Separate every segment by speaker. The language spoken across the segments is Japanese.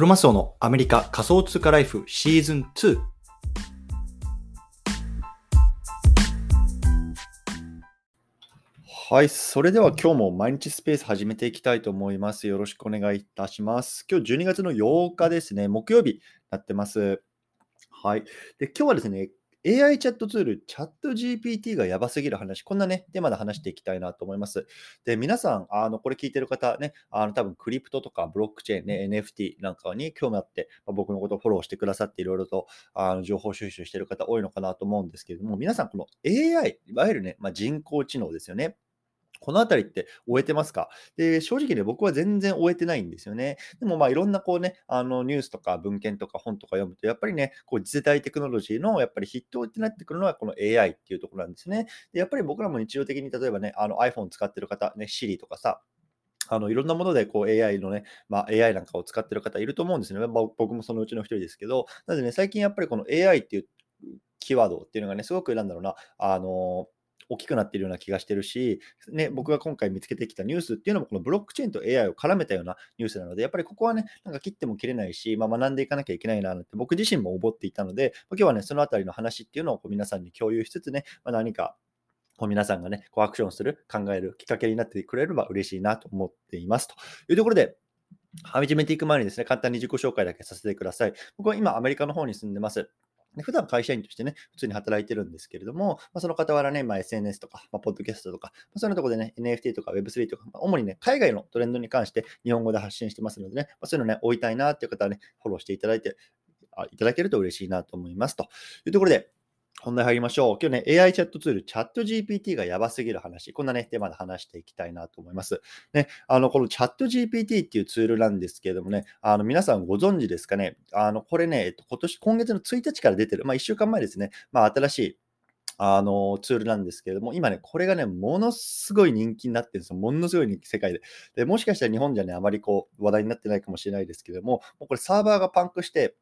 Speaker 1: クロマスオのアメリカ仮想通貨ライフシーズン2。はい。それでは今日も毎日スペース始めていきたいと思います。よろしくお願いいたします。今日12月の8日ですね。木曜日になってます。はい。で、今日はですね、AI チャットツール、チャット GPT がやばすぎる話、こんなね、テーマで話していきたいなと思います。で、皆さん、あの、これ聞いてる方ね、あの、多分クリプトとかブロックチェーンね、NFT なんかに興味あって、まあ僕のことをフォローしてくださっていろいろと、あの、情報収集してる方多いのかなと思うんですけれども、皆さん、この AI、いわゆるね、まあ、人工知能ですよね。このあたりって終えてますか？で、正直ね、僕は全然終えてないんですよね。でもまあいろんなこうね、あのニュースとか文献とか本とか読むと、やっぱりね、こう次世代テクノロジーのやっぱり筆頭ってなってくるのはこの AI っていうところなんですね。で、やっぱり僕らも日常的に例えばね、あの iPhone 使ってる方、ね、Siri とかさ、あのいろんなものでこう AI のね、まあ、AI なんかを使ってる方いると思うんですね。まあ僕もそのうちの一人ですけど、なのでね、最近やっぱりこの AI っていうキーワードっていうのがね、すごくなんだろうな、あの大きくなっているような気がしてるし、ね、僕が今回見つけてきたニュースっていうのも、このブロックチェーンと AI を絡めたようなニュースなので、やっぱりここはね、なんか切っても切れないし、まあ、学んでいかなきゃいけないなって僕自身も思っていたので、今日はね、そのあたりの話っていうのをこう皆さんに共有しつつね、まあ、何かこう皆さんがね、こうアクションする、考えるきっかけになってくれれば嬉しいなと思っています。というところで、始めていく前にですね、簡単に自己紹介だけさせてください。僕は今、アメリカの方に住んでます。で普段会社員としてね、普通に働いてるんですけれども、まあ、その傍らね、まあ、SNS とか、まあ、ポッドキャストとか、まあ、そういうところでね、NFT とか Web3 とか、まあ、主にね、海外のトレンドに関して日本語で発信してますのでね、まあ、そういうのね、追いたいなっていう方はね、フォローしていただいて、あいただけると嬉しいなと思います。というところで、本題入りましょう。今日ね、AI チャットツール、チャット GPT がやばすぎる話、こんなね、テーマで話していきたいなと思います。ね、あの、このチャット GPT っていうツールなんですけれどもね、あの、皆さんご存知ですかね、あの、これね、えっと、今年、今月の1日から出てる、まあ、1週間前ですね、まあ、新しい、あの、ツールなんですけれども、今ね、これがね、ものすごい人気になってるんですよ。ものすごい人気、世界で。で、もしかしたら日本じゃね、あまりこう、話題になってないかもしれないですけれども、もうこれサーバーがパンクして、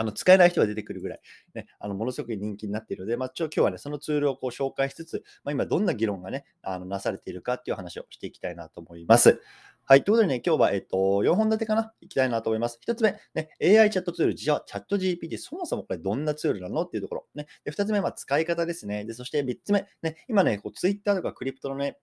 Speaker 1: あの使えない人が出てくるぐらい、ね、あのものすごく人気になっているので、まあ、ちょ今日はね、そのツールをこう紹介しつつ、まあ、今どんな議論がね、あのなされているかっていう話をしていきたいなと思います。はい。ということでね、今日は、えっと、4本立てかな、いきたいなと思います。1つ目、ね、AI チャットツール、じゃあ、チャット GPT、そもそもこれどんなツールなの？っていうところ。ね、で2つ目、まあ、使い方ですね。で、そして3つ目、ね、今ね、こう Twitter とかクリプトのね、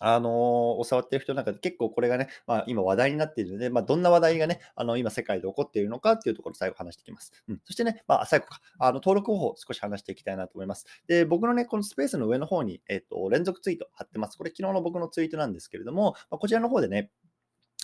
Speaker 1: あのー、触ってる人の中で結構これがね、まあ、今話題になっているので、まあ、どんな話題がね、あの今世界で起こっているのかっていうところを最後話していきます。うん、そしてね、まあ、最後か、あの登録方法を少し話していきたいなと思います。で、僕のね、このスペースの上の方に、えっ、と、連続ツイート貼ってます。これ昨日の僕のツイートなんですけれども、まあ、こちらの方でね、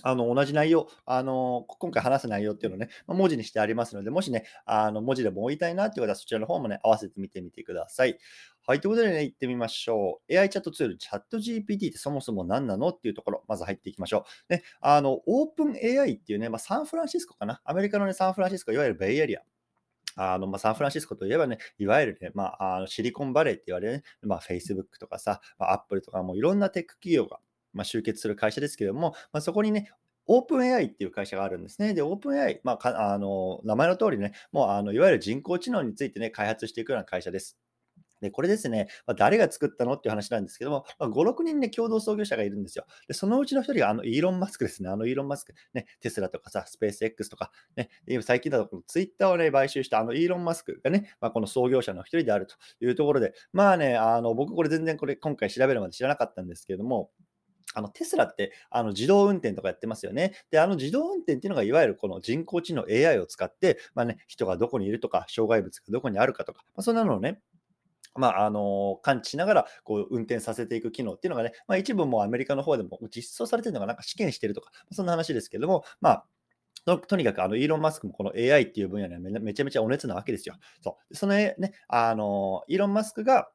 Speaker 1: あの同じ内容、あの今回話す内容っていうのをね、まあ、文字にしてありますので、もしね、あの文字でも追いたいなっていう方は、そちらの方もね、合わせて見てみてください。はい、ということでね、行ってみましょう。AI チャットツール、チャット GPT ってそもそも何なのっていうところ、まず入っていきましょう。ね、あの、オープン AI っていうね、まあ、サンフランシスコかな？アメリカのね、サンフランシスコ、いわゆるベイエリア。あのまあ、サンフランシスコといえばね、いわゆるね、まあ、あのシリコンバレーって言われる、ね、まあ、Facebook とかさ、まあ、Apple とかもういろんなテック企業が、まあ、集結する会社ですけれども、まあ、そこにね、オープン AI っていう会社があるんですね。で、オープン AI、まあ、かあの名前の通りね、もうあのいわゆる人工知能についてね、開発していくような会社です。で、これですね、まあ、誰が作ったのっていう話なんですけども、まあ、5、6人ね、共同創業者がいるんですよ。で、そのうちの1人があのイーロン・マスクですね。あのイーロン・マスク、ね、テスラとかさ、スペース X とか、ね、最近だとこのツイッターをね、買収したあのイーロン・マスクがね、まあ、この創業者の1人であるというところで、まあね、あの僕これ全然これ今回調べるまで知らなかったんですけれども、あのテスラってあの自動運転とかやってますよね。で、あの自動運転っていうのがいわゆるこの人工知能 AI を使って、まあね、人がどこにいるとか、障害物がどこにあるかとか、まあ、そんなのをね、まあ、あの感知しながらこう運転させていく機能っていうのがね、まあ、一部もうアメリカの方でも実装されてるのがなんか試験してるとか、そんな話ですけども、まあ、ととにかくあのイーロン・マスクもこの AI っていう分野にはめめちゃめちゃお熱なわけですよ。そうそのね、あのイーロン・マスクが、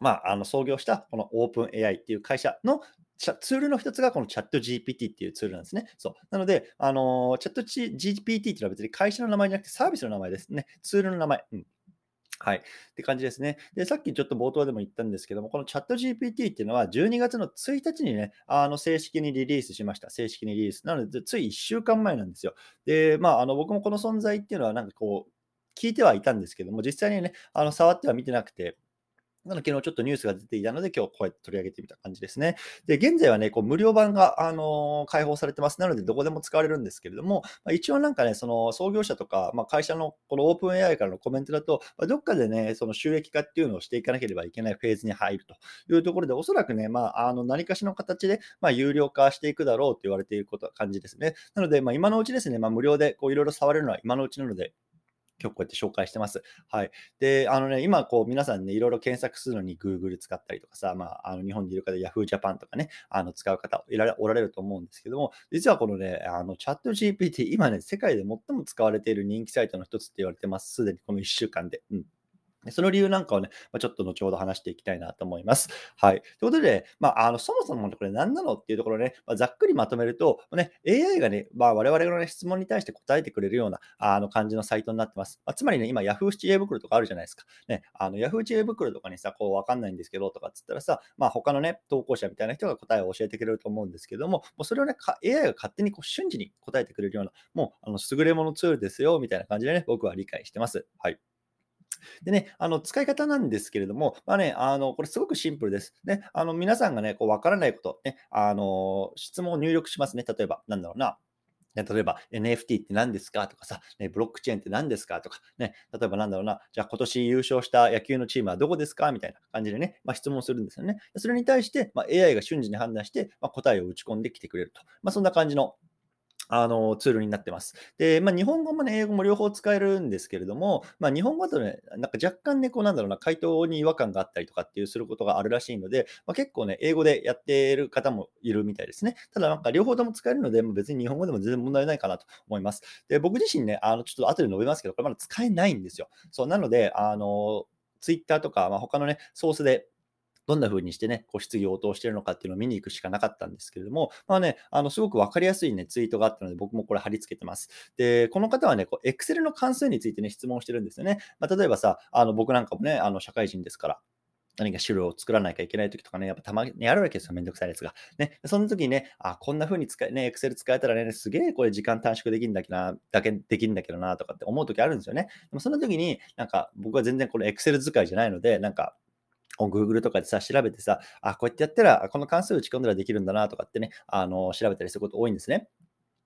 Speaker 1: まあ、あの創業したこのオープン AI っていう会社のツールの一つがこのチャット GPT っていうツールなんですね。そう。なので、あのチャット GPT っていうのは別に会社の名前じゃなくてサービスの名前ですね。ツールの名前。うん。はい。って感じですね。で、さっきちょっと冒頭でも言ったんですけども、このチャット GPT っていうのは12月の1日にね、あの正式にリリースしました。正式にリリース。なので、つい1週間前なんですよ。で、まあ、あの僕もこの存在っていうのはなんかこう、聞いてはいたんですけども、実際にね、あの触っては見てなくて、なので、昨日ちょっとニュースが出ていたので、今日こうやって取り上げてみた感じですね。で、現在はね、こう無料版が、あのー開放されてます。なので、どこでも使われるんですけれども、まあ、一応なんかね、その創業者とか、まあ、会社のこのオープン AI からのコメントだと、まあ、どっかでね、その収益化っていうのをしていかなければいけないフェーズに入るというところで、おそらくね、まあ、あの何かしらの形で、まあ、有料化していくだろうと言われていることは感じですね。なので、まあ、今のうちですね、まあ、無料でこういろいろ触れるのは今のうちなので、今日こうやって紹介してます。はい。で、あのね、今、こう、皆さんね、いろいろ検索するのに Google 使ったりとかさ、まあ、あの日本にいる方、Yahoo Japan とかね、あの使う方いらおられると思うんですけども、実はこのね、あのチャット GPT、今ね、世界で最も使われている人気サイトの一つって言われてます。すでにこの1週間で。うん。その理由なんかをね、まあ、ちょっと後ほど話していきたいなと思います。はい。ということで、まあ、あのそもそもこれ何なのっていうところね、まあ、ざっくりまとめると、ね、AI がね、まあ、我々の、ね、質問に対して答えてくれるようなあの感じのサイトになってます。まあ、つまりね、今 Yahoo 知恵袋とかあるじゃないですか。ね、あの Yahoo 知恵袋とかにさ、こうわかんないんですけどとかっつったらさ、まあ、他のね、投稿者みたいな人が答えを教えてくれると思うんですけども、もうそれをね、AI が勝手にこう瞬時に答えてくれるような、もうあの優れものツールですよ、みたいな感じでね、僕は理解してます。はい。でね、あの使い方なんですけれども、まあね、あのこれすごくシンプルです。ね、あの皆さんがね、こう分からないこと、ね、あの質問を入力しますね。例えば、なんだろうな。例えば NFT って何ですかとかさ、ね、ブロックチェーンって何ですかとか、ね、例えばなんだろうな、じゃあ今年優勝した野球のチームはどこですかみたいな感じでね、まあ、質問するんですよね。それに対して、まあ、AI が瞬時に判断して、まあ、答えを打ち込んできてくれると。まあ、そんな感じのあのツールになってます。で、まあ、日本語もね、英語も両方使えるんですけれども、まあ、日本語だとね、なんか若干ね、こうなんだろうな、回答に違和感があったりとかっていうすることがあるらしいので、まあ、結構ね、英語でやっている方もいるみたいですね。ただなんか両方とも使えるので、別に日本語でも全然問題ないかなと思います。で、僕自身ね、あのちょっと後で述べますけど、これまだ使えないんですよ。そう、なので、あの、Twitter とか、まあ、他のね、ソースでどんな風にしてね、こう質疑応答してるのかっていうのを見に行くしかなかったんですけれども、まあね、あのすごく分かりやすいね、ツイートがあったので、僕もこれ貼り付けてます。で、この方はね、こう Excel の関数についてね、質問してるんですよね。まあ、例えばさ、あの僕なんかもね、あの社会人ですから、何か資料を作らなきゃいけないときとかね、やっぱたまにあるわけですよ、めんどくさいやつが。ね、その時にね、あ、こんな風に使え、ね、Excel 使えたらね、すげえこれ時間短縮できるんだけどな、だけできるんだけどな、とかって思う時あるんですよね。でもその時に、なんか僕は全然これ Excel 使いじゃないので、なんか、Google とかでさ、調べてさ、あ、こうやってやったら、この関数打ち込んだらできるんだなとかってね、あの調べたりすること多いんですね。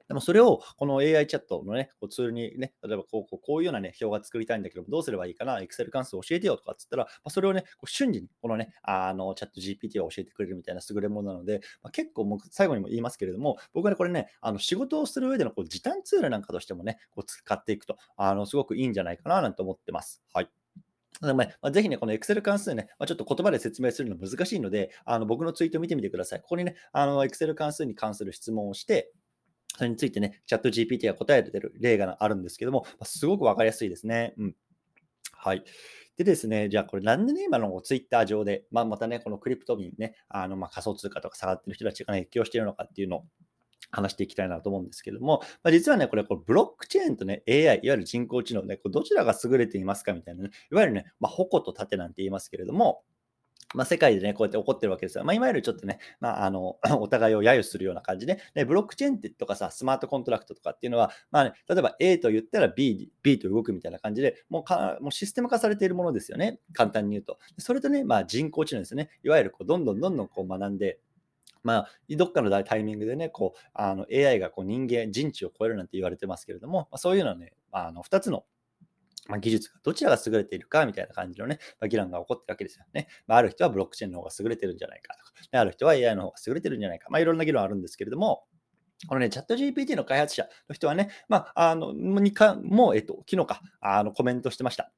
Speaker 1: でもそれをこの AI チャットのね、こうツールにね、例えばこうこうこういうようなね、表が作りたいんだけど、どうすればいいかな、Excel 関数教えてよとかっつったら、まあ、それをね、こう瞬時にこのね、あのチャット GPT を教えてくれるみたいな優れものなので、まあ、結構もう最後にも言いますけれども、僕はね、これね、あの仕事をする上でのこう時短ツールなんかとしてもね、こう使っていくと、あのすごくいいんじゃないかななんて思ってます。はい。なのまあ、ぜひね、この Excel 関数ね、まあ、ちょっと言葉で説明するの難しいので、あの僕のツイートを見てみてください。ここにね、あの Excel 関数に関する質問をして、それについてね、チャット GPT が答えてる例があるんですけども、ま、すごくわかりやすいですね。うん。はい。でですね、じゃあこれなんでね、今のツイッター上で、まあ、またね、このクリプトミンね、あのま仮想通貨とか下がってる人たちが、ね、影響しているのかっていうのを話していきたいなと思うんですけども、まあ、実はね、これ、これブロックチェーンとね、AI、いわゆる人工知能ね、これどちらが優れていますかみたいなね、いわゆるね、まあ、矛と盾なんて言いますけれども、まあ、世界でね、こうやって起こってるわけですよ。まあ、いわゆるちょっとね、まあ、あの、お互いを揶揄するような感じで、ね、ブロックチェーンとかさ、スマートコントラクトとかっていうのは、まあ、ね、例えば A と言ったら B、B と動くみたいな感じで、もうかもうシステム化されているものですよね。簡単に言うと。それとね、まあ、人工知能ですね。いわゆるこうどんどんどんどんこう学んで、まあ、どっかのタイミングでね、こうあの AI がこう人間、人知を超えるなんて言われてますけれども、まあ、そういうのはね、あの2つのま技術がどちらが優れているかみたいな感じのね、ま、議論が起こってるわけですよね。まあ、ある人はブロックチェーンの方が優れてるんじゃないかとか、ね、ある人は AI の方が優れてるんじゃないか。まあ、いろんな議論あるんですけれども、このね、チャット GPT の開発者の人はね、まあ、あの、にかも、えっと、昨日か、あの、コメントしてました。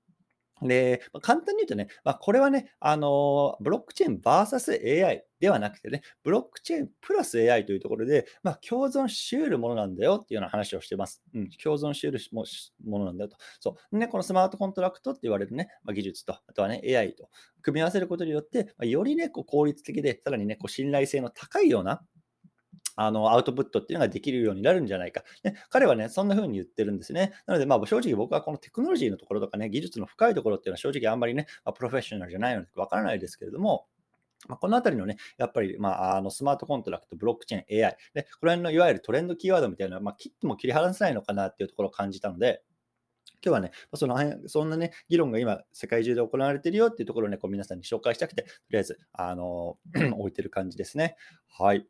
Speaker 1: で、まあ、簡単に言うとね、まあ、これはね、あのブロックチェーン VSAI ではなくてね、ブロックチェーンプラス AI というところで、まあ、共存し得るものなんだよっていうような話をしてます。うん、共存し得るものなんだよと。そう。ね、このスマートコントラクトって言われるね、まあ、技術と、あとはね、AI と組み合わせることによって、まあ、よりね、こう効率的で、さらにね、こう信頼性の高いようなあのアウトプットっていうのができるようになるんじゃないか。ね、彼はね、そんな風に言ってるんですね。なので、まあ、正直僕はこのテクノロジーのところとかね、技術の深いところっていうのは正直あんまりね、まあ、プロフェッショナルじゃないのでわからないですけれども、まあ、このあたりのね、やっぱり、まあ、あのスマートコントラクト、ブロックチェーン、AI、でこれのいわゆるトレンドキーワードみたいな、まあ、切っても切り離せないのかなっていうところを感じたので、今日はね、その辺そんなね、議論が今、世界中で行われてるよっていうところをね、こう皆さんに紹介したくて、とりあえず、あの 置いてる感じですね。はい。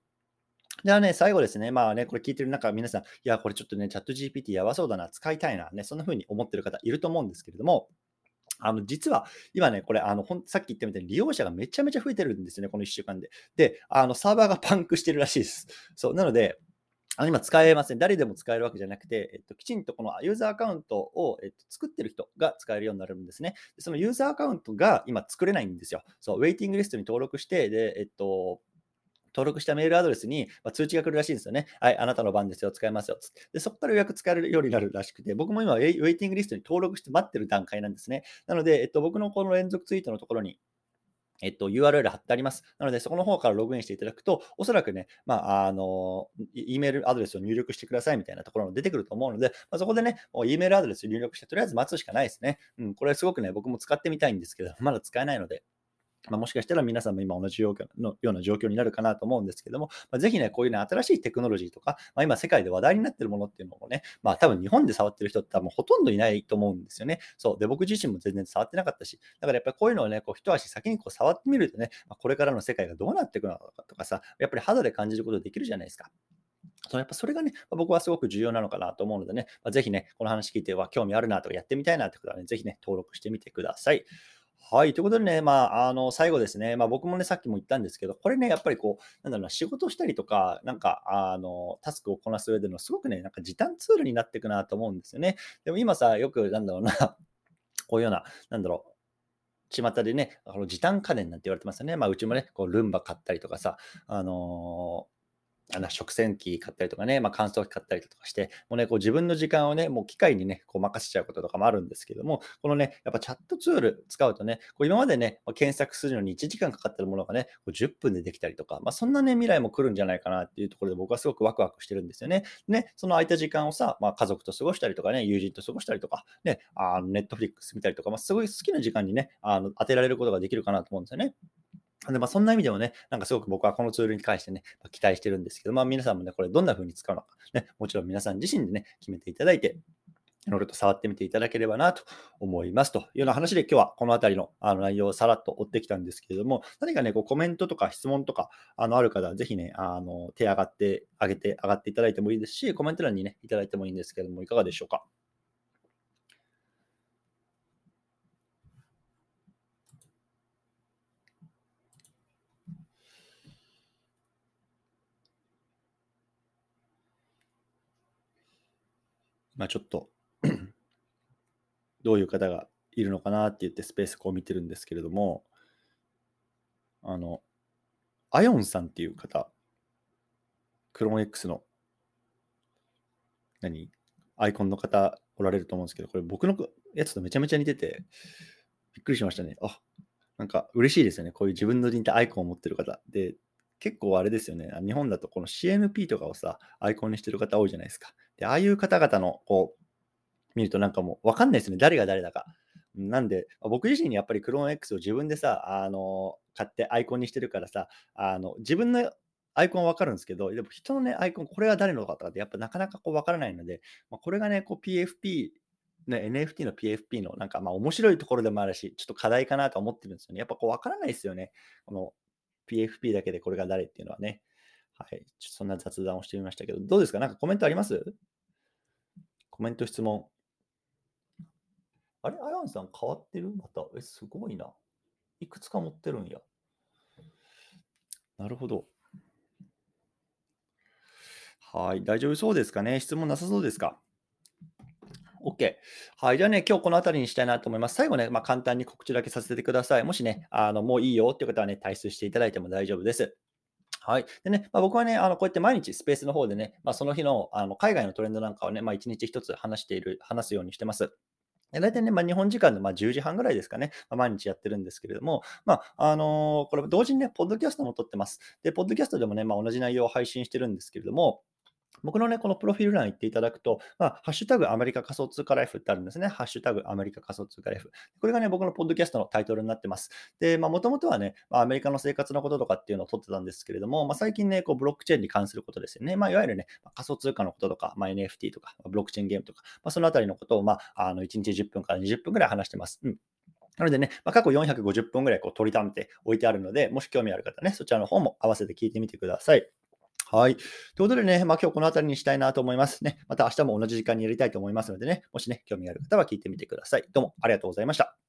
Speaker 1: じゃあね、最後ですね、まあね、これ聞いてる中、皆さん、いや、これちょっとね、チャット GPT やばそうだな、使いたいな、ね、そんな風に思ってる方いると思うんですけれども、あの実は今ね、これあのほん、さっき言ったみたいに利用者がめちゃめちゃ増えてるんですよね、この1週間で。で、あのサーバーがパンクしてるらしいです。そうなので、あの今使えません。誰でも使えるわけじゃなくて、えっと、きちんとこのユーザーアカウントを、えっと、作ってる人が使えるようになるんですね。でそのユーザーアカウントが今作れないんですよ。そう、ウェイティングリストに登録して、で、えっと、登録したメールアドレスに、ま通知が来るらしいんですよね。はい、あなたの番ですよ、使えますよ。でそこから予約使えるようになるらしくて、僕も今ウェイティングリストに登録して待ってる段階なんですね。なので、えっと、僕のこの連続ツイートのところに、えっと、URL 貼ってあります。なので、そこの方からログインしていただくと、おそらくね、まあ、あの、E メールアドレスを入力してくださいみたいなところも出てくると思うので、まあ、そこでね、E メールアドレス入力して、とりあえず待つしかないですね。うん、これすごくね、僕も使ってみたいんですけど、まだ使えないので、まあ、もしかしたら皆さんも今同じ状況のような状況になるかなと思うんですけども、まあ、ぜひね、こういうね、新しいテクノロジーとか、まあ、今世界で話題になってるものっていうのもね、まあ多分日本で触ってる人って多分ほとんどいないと思うんですよね。そう。で、僕自身も全然触ってなかったし、だからやっぱりこういうのをね、こう一足先にこう触ってみるとね、まあ、これからの世界がどうなっていくのかとかさ、やっぱり肌で感じることできるじゃないですか。そやっぱそれがね、僕はすごく重要なのかなと思うのでね、まあ、ぜひね、この話聞いては興味あるなとかやってみたいなってことはね、ぜひね、登録してみてください。はい。ということでね、まあ、あの、最後ですね、まあ、僕もね、さっきも言ったんですけど、これね、やっぱりこう、なんだろうな、仕事したりとか、なんか、あの、タスクをこなす上での、すごくね、なんか時短ツールになっていくなと思うんですよね。でも今さ、よく、なんだろうな、こういうような、なんだろう、巷でね、あの時短家電なんて言われてますよね。まあ、うちもね、こうルンバ買ったりとかさ、あのあの食洗機買ったりとかね、まあ、乾燥機買ったりとかして、もうね、こう自分の時間をね、もう機械にね、こう任せちゃうこととかもあるんですけども、このね、やっぱチャットツール使うとね、こう今までね、検索するのに1時間かかってるものがね、こう10分でできたりとか、まあ、そんなね、未来も来るんじゃないかなっていうところで僕はすごくワクワクしてるんですよね。ね、その空いた時間をさ、まあ、家族と過ごしたりとかね、友人と過ごしたりとか、ね、あネットフリックス見たりとか、まあ、すごい好きな時間にね、あの当てられることができるかなと思うんですよね。で、まあ、そんな意味でもね、なんかすごく僕はこのツールに関してね、ま、期待してるんですけど、まあ、皆さんもね、これどんな風に使うのか、ね、もちろん皆さん自身でね、決めていただいて、いろいろと触ってみていただければなと思いますというような話で今日はこの辺りのあの内容をさらっと追ってきたんですけれども、何かね、こうコメントとか質問とかあのある方はぜひね、あの手上がって、上げて、上がっていただいてもいいですし、コメント欄にね、いただいてもいいんですけれども、いかがでしょうか？まあ、ちょっと どういう方がいるのかなって言ってスペースこう見てるんですけれども、あの、アヨンさんっていう方、クローン X の、何？アイコンの方おられると思うんですけど、これ僕のやつとめちゃめちゃ似てて、びっくりしましたね。あ、なんか嬉しいですよね。こういう自分の似たアイコンを持ってる方。で、結構あれですよね。日本だとこの CNP とかをさ、アイコンにしてる方多いじゃないですか。で、ああいう方々のこう、見るとなんかもうわかんないですね。誰が誰だか。なんで、僕自身にやっぱりクローン X を自分でさ、あの、買ってアイコンにしてるからさ、あの、自分のアイコンはわかるんですけど、でも人のね、アイコン、これは誰のかとかってやっぱなかなかこうわからないので、まあ、これがね、こう PFP、ね、NFT の PFP のなんかまあ面白いところでもあるし、ちょっと課題かなと思ってるんですよね。やっぱこうわからないですよね。この PFP だけでこれが誰っていうのはね。はい。そんな雑談をしてみましたけど、どうですか？なんかコメントあります？コメント質問。あれ？アヤンさん変わってる？また？え、すごいな。いくつか持ってるんや。なるほど。はい。大丈夫そうですかね？質問なさそうですか？OK。はい。じゃあね、今日この辺りにしたいなと思います。最後ね、まあ、簡単に告知だけさせてください。もしね、あのもういいよっていう方はね、退出していただいても大丈夫です。はい。でね、まあ、僕はね、あのこうやって毎日スペースの方でね、まあ、その日のあの海外のトレンドなんかをね、まあ、1日1つ話している、話すようにしてます。大体ね、まあ、日本時間のま10時半ぐらいですかね、まあ、毎日やってるんですけれども、まあ、あのー、これ同時にね、ポッドキャストも撮ってます。で、ポッドキャストでもね、まあ、同じ内容を配信してるんですけれども、僕のね、このプロフィール欄行っていただくと、まあ、ハッシュタグアメリカ仮想通貨ライフってあるんですね。ハッシュタグアメリカ仮想通貨ライフ。これがね、僕のポッドキャストのタイトルになってます。で、まあ、もともとはね、まあ、アメリカの生活のこととかっていうのを撮ってたんですけれども、まあ、最近ね、こう、ブロックチェーンに関することですよね。まあ、いわゆるね、仮想通貨のこととか、まあ、NFT とか、ブロックチェーンゲームとか、まあ、そのあたりのことを、まあ、あの、1日10分から20分くらい話してます。うんなのでね、まあ、過去450分ぐらいこう取りためて置いてあるので、もし興味ある方ね、そちらの方も合わせて聞いてみてください。はい。ということでね、まあ、今日この辺りにしたいなと思いますね。また明日も同じ時間にやりたいと思いますのでね、もしね、興味がある方は聞いてみてください。どうもありがとうございました。